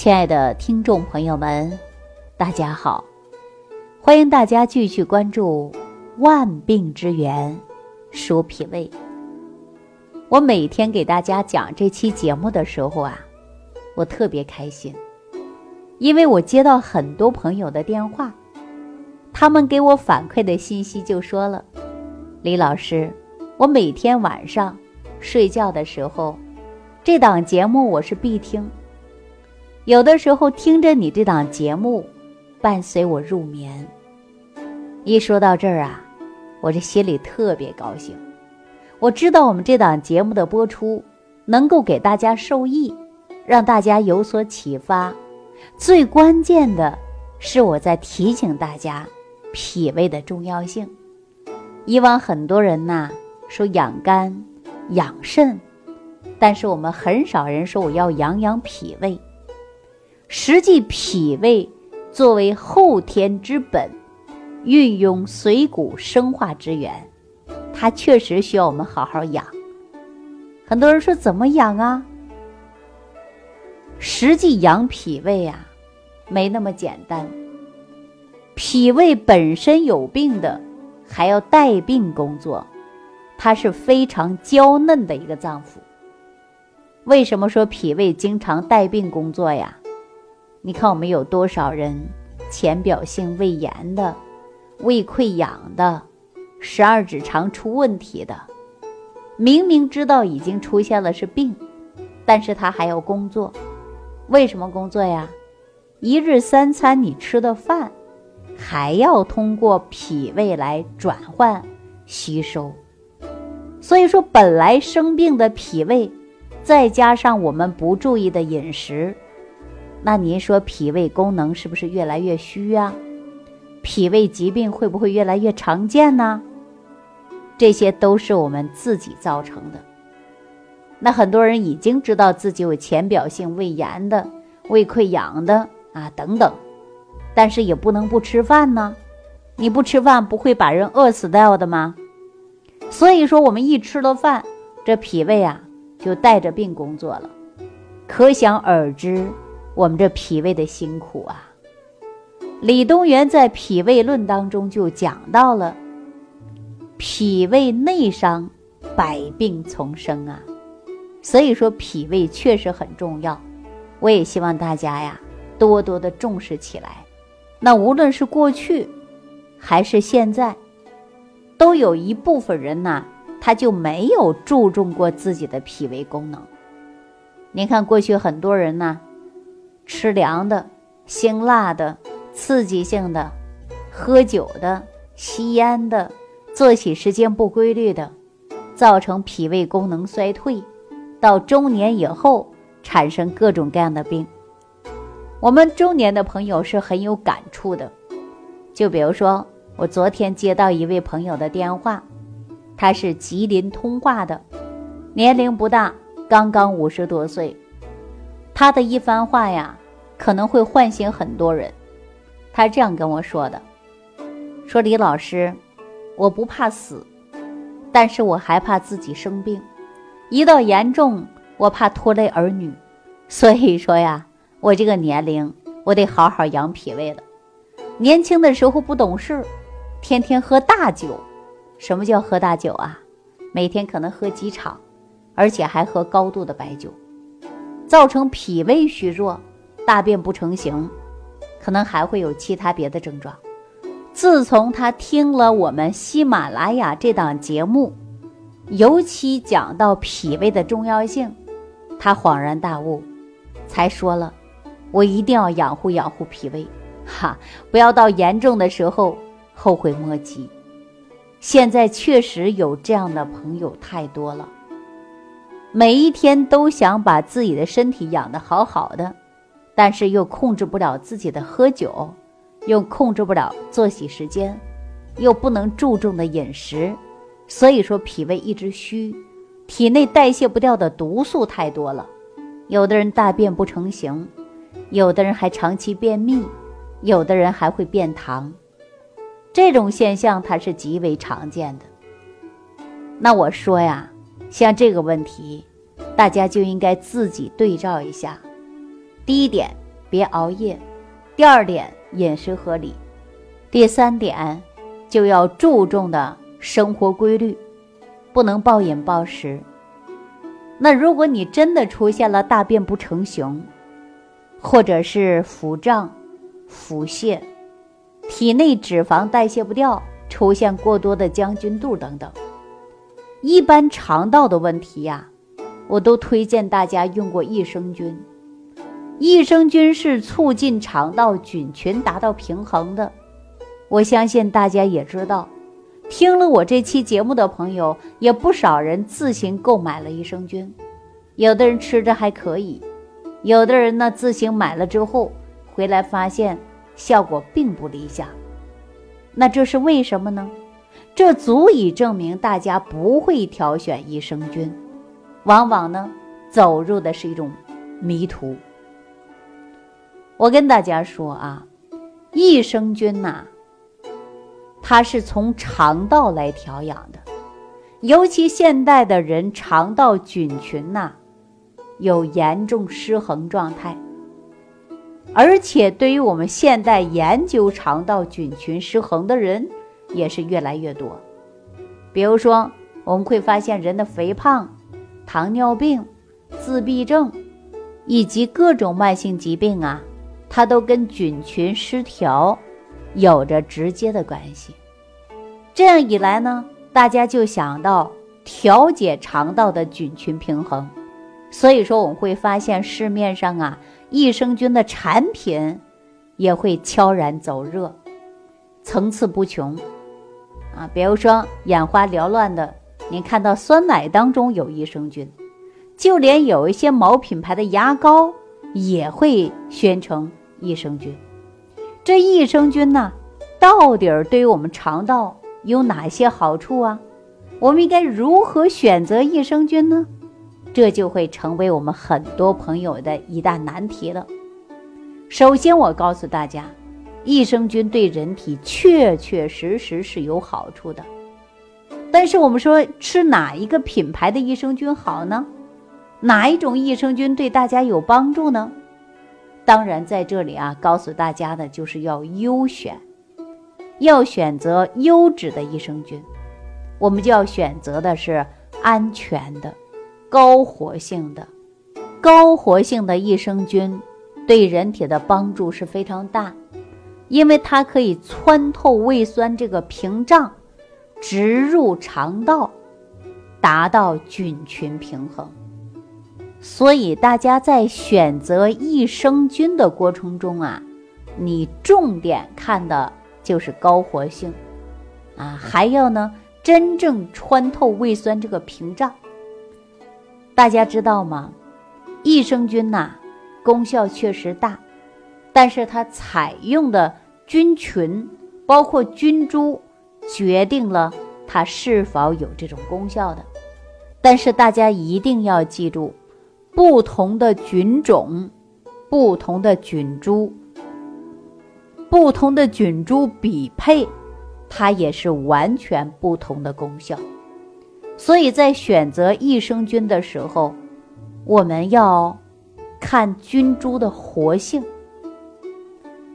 亲爱的听众朋友们，大家好！欢迎大家继续关注《万病之源说脾胃》。我每天给大家讲这期节目的时候啊，我特别开心，因为我接到很多朋友的电话，他们给我反馈的信息就说了：“李老师，我每天晚上睡觉的时候，这档节目我是必听。”有的时候听着你这档节目，伴随我入眠。一说到这儿啊，我这心里特别高兴。我知道我们这档节目的播出能够给大家受益，让大家有所启发。最关键的是我在提醒大家脾胃的重要性。以往很多人呐说养肝、养肾，但是我们很少人说我要养养脾胃。实际脾胃作为后天之本，运用水谷生化之源，它确实需要我们好好养。很多人说怎么养啊？实际养脾胃啊，没那么简单。脾胃本身有病的，还要带病工作，它是非常娇嫩的一个脏腑。为什么说脾胃经常带病工作呀？你看，我们有多少人浅表性胃炎的、胃溃疡的、十二指肠出问题的？明明知道已经出现了是病，但是他还要工作。为什么工作呀？一日三餐你吃的饭，还要通过脾胃来转换吸收。所以说，本来生病的脾胃，再加上我们不注意的饮食。那您说脾胃功能是不是越来越虚啊？脾胃疾病会不会越来越常见呢？这些都是我们自己造成的。那很多人已经知道自己有浅表性胃炎的、胃溃疡的啊等等，但是也不能不吃饭呢。你不吃饭不会把人饿死掉的吗？所以说我们一吃了饭，这脾胃啊就带着病工作了，可想而知。我们这脾胃的辛苦啊，李东垣在《脾胃论》当中就讲到了，脾胃内伤，百病丛生啊。所以说脾胃确实很重要，我也希望大家呀多多的重视起来。那无论是过去还是现在，都有一部分人呐，他就没有注重过自己的脾胃功能。您看过去很多人呢。吃凉的、辛辣的、刺激性的，喝酒的、吸烟的，作息时间不规律的，造成脾胃功能衰退，到中年以后产生各种各样的病。我们中年的朋友是很有感触的，就比如说我昨天接到一位朋友的电话，他是吉林通化的，年龄不大，刚刚五十多岁，他的一番话呀。可能会唤醒很多人，他这样跟我说的：“说李老师，我不怕死，但是我害怕自己生病，一到严重，我怕拖累儿女。所以说呀，我这个年龄，我得好好养脾胃了。年轻的时候不懂事，天天喝大酒。什么叫喝大酒啊？每天可能喝几场，而且还喝高度的白酒，造成脾胃虚弱。”大便不成形，可能还会有其他别的症状。自从他听了我们喜马拉雅这档节目，尤其讲到脾胃的重要性，他恍然大悟，才说了：“我一定要养护养护脾胃，哈，不要到严重的时候后悔莫及。”现在确实有这样的朋友太多了，每一天都想把自己的身体养得好好的。但是又控制不了自己的喝酒，又控制不了作息时间，又不能注重的饮食，所以说脾胃一直虚，体内代谢不掉的毒素太多了。有的人大便不成形，有的人还长期便秘，有的人还会便溏，这种现象它是极为常见的。那我说呀，像这个问题，大家就应该自己对照一下。第一点，别熬夜；第二点，饮食合理；第三点，就要注重的生活规律，不能暴饮暴食。那如果你真的出现了大便不成形，或者是腹胀、腹泻、体内脂肪代谢不掉，出现过多的将军肚等等，一般肠道的问题呀，我都推荐大家用过益生菌。益生菌是促进肠道菌群达到平衡的，我相信大家也知道。听了我这期节目的朋友，也不少人自行购买了益生菌，有的人吃着还可以，有的人呢自行买了之后回来发现效果并不理想。那这是为什么呢？这足以证明大家不会挑选益生菌，往往呢走入的是一种迷途。我跟大家说啊，益生菌呐。它是从肠道来调养的，尤其现代的人肠道菌群呐有严重失衡状态，而且对于我们现代研究肠道菌群失衡的人也是越来越多。比如说，我们会发现人的肥胖、糖尿病、自闭症以及各种慢性疾病啊，它都跟菌群失调。有着直接的关系。这样一来呢，大家就想到调节肠道的菌群平衡。所以说，我们会发现市面上啊，益生菌的产品也会悄然走热，层次不穷啊。比如说眼花缭乱的，您看到酸奶当中有益生菌，就连有一些某品牌的牙膏也会宣称益生菌。这益生菌呢，到底对于我们肠道有哪些好处啊？我们应该如何选择益生菌呢？这就会成为我们很多朋友的一大难题了。首先，我告诉大家，益生菌对人体确确实实是有好处的。但是，我们说吃哪一个品牌的益生菌好呢？哪一种益生菌对大家有帮助呢？当然，在这里啊，告诉大家的就是要优选，要选择优质的益生菌。我们就要选择的是安全的、高活性的、高活性的益生菌，对人体的帮助是非常大，因为它可以穿透胃酸这个屏障，直入肠道，达到菌群平衡。所以，大家在选择益生菌的过程中啊，你重点看的就是高活性，啊，还要呢真正穿透胃酸这个屏障。大家知道吗？益生菌呐，功效确实大，但是它采用的菌群，包括菌株，决定了它是否有这种功效的。但是大家一定要记住。不同的菌种、不同的菌株、不同的菌株比配，它也是完全不同的功效。所以在选择益生菌的时候，我们要看菌株的活性。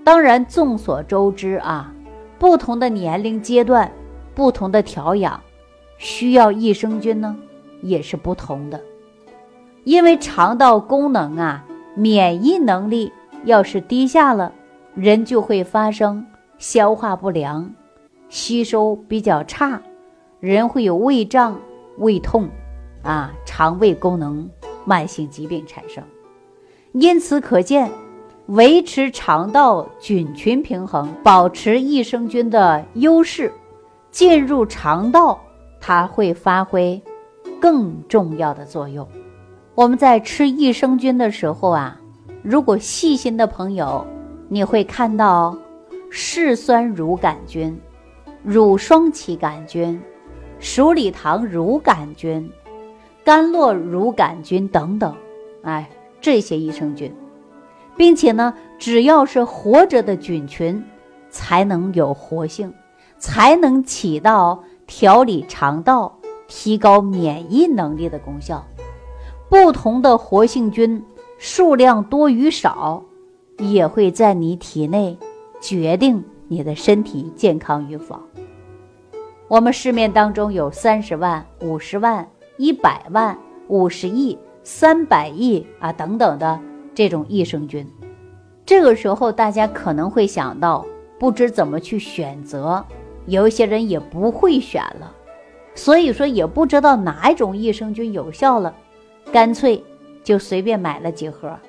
当然，众所周知啊，不同的年龄阶段、不同的调养，需要益生菌呢，也是不同的。因为肠道功能啊，免疫能力要是低下了，人就会发生消化不良、吸收比较差，人会有胃胀、胃痛，啊，肠胃功能慢性疾病产生。因此可见，维持肠道菌群平衡，保持益生菌的优势，进入肠道，它会发挥更重要的作用。我们在吃益生菌的时候啊，如果细心的朋友，你会看到嗜酸乳杆菌、乳双歧杆菌、鼠李糖乳杆菌、甘洛乳杆菌等等，哎，这些益生菌，并且呢，只要是活着的菌群，才能有活性，才能起到调理肠道、提高免疫能力的功效。不同的活性菌数量多与少，也会在你体内决定你的身体健康与否。我们市面当中有三十万、五十万、一百万、五十亿、三百亿啊等等的这种益生菌，这个时候大家可能会想到，不知怎么去选择，有一些人也不会选了，所以说也不知道哪一种益生菌有效了，干脆就随便买了几盒。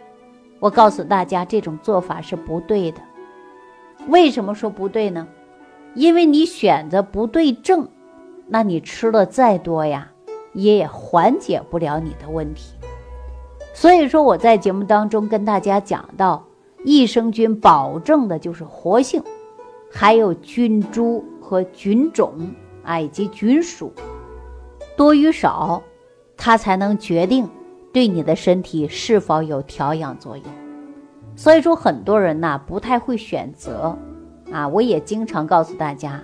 我告诉大家，这种做法是不对的。为什么说不对呢？因为你选择不对症，那你吃了再多呀，也缓解不了你的问题。所以说我在节目当中跟大家讲到，益生菌保证的就是活性，还有菌株和菌种啊，以及菌属多与少，它才能决定。对你的身体是否有调养作用？所以说，很多人呐不太会选择啊。我也经常告诉大家，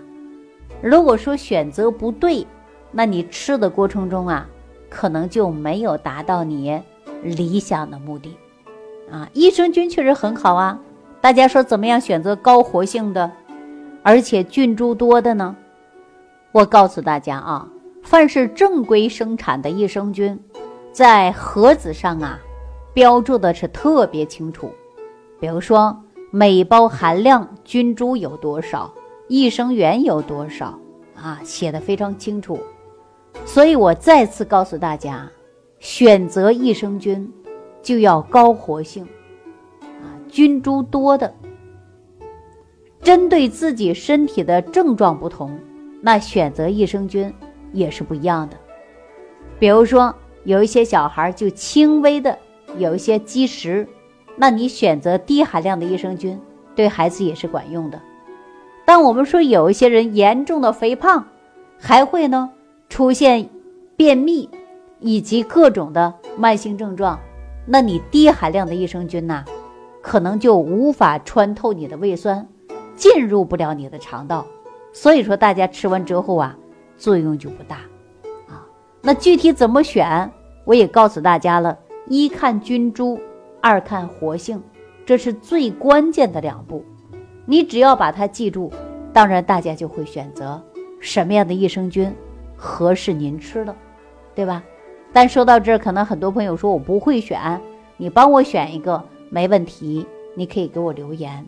如果说选择不对，那你吃的过程中啊，可能就没有达到你理想的目的啊。益生菌确实很好啊，大家说怎么样选择高活性的，而且菌株多的呢？我告诉大家啊，凡是正规生产的益生菌。在盒子上啊，标注的是特别清楚，比如说每包含量菌株有多少，益生元有多少啊，写的非常清楚。所以我再次告诉大家，选择益生菌就要高活性，啊，菌株多的。针对自己身体的症状不同，那选择益生菌也是不一样的。比如说。有一些小孩就轻微的有一些积食，那你选择低含量的益生菌，对孩子也是管用的。但我们说有一些人严重的肥胖，还会呢出现便秘以及各种的慢性症状，那你低含量的益生菌呐，可能就无法穿透你的胃酸，进入不了你的肠道，所以说大家吃完之后啊，作用就不大。啊那具体怎么选，我也告诉大家了。一看菌株，二看活性，这是最关键的两步。你只要把它记住，当然大家就会选择什么样的益生菌合适您吃的，对吧？但说到这儿，可能很多朋友说我不会选，你帮我选一个没问题，你可以给我留言，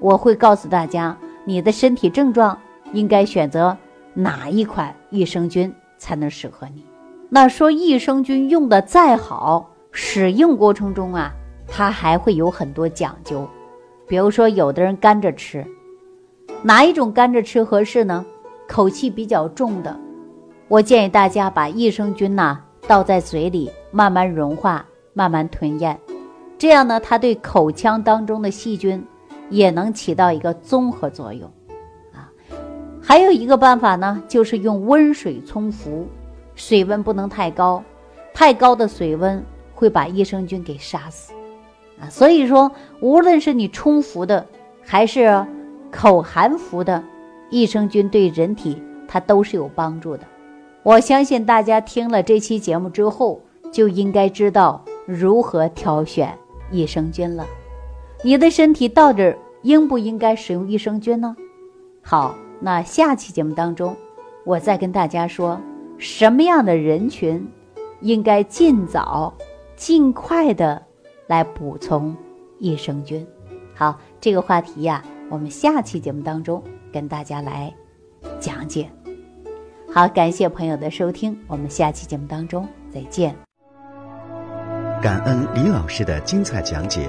我会告诉大家你的身体症状应该选择哪一款益生菌才能适合你。那说益生菌用的再好，使用过程中啊，它还会有很多讲究。比如说，有的人干着吃，哪一种干着吃合适呢？口气比较重的，我建议大家把益生菌呐倒在嘴里，慢慢融化，慢慢吞咽，这样呢，它对口腔当中的细菌也能起到一个综合作用。还有一个办法呢，就是用温水冲服。水温不能太高，太高的水温会把益生菌给杀死，啊，所以说无论是你冲服的还是口含服的益生菌，对人体它都是有帮助的。我相信大家听了这期节目之后，就应该知道如何挑选益生菌了。你的身体到底应不应该使用益生菌呢？好，那下期节目当中，我再跟大家说。什么样的人群应该尽早、尽快的来补充益生菌？好，这个话题呀，我们下期节目当中跟大家来讲解。好，感谢朋友的收听，我们下期节目当中再见。感恩李老师的精彩讲解。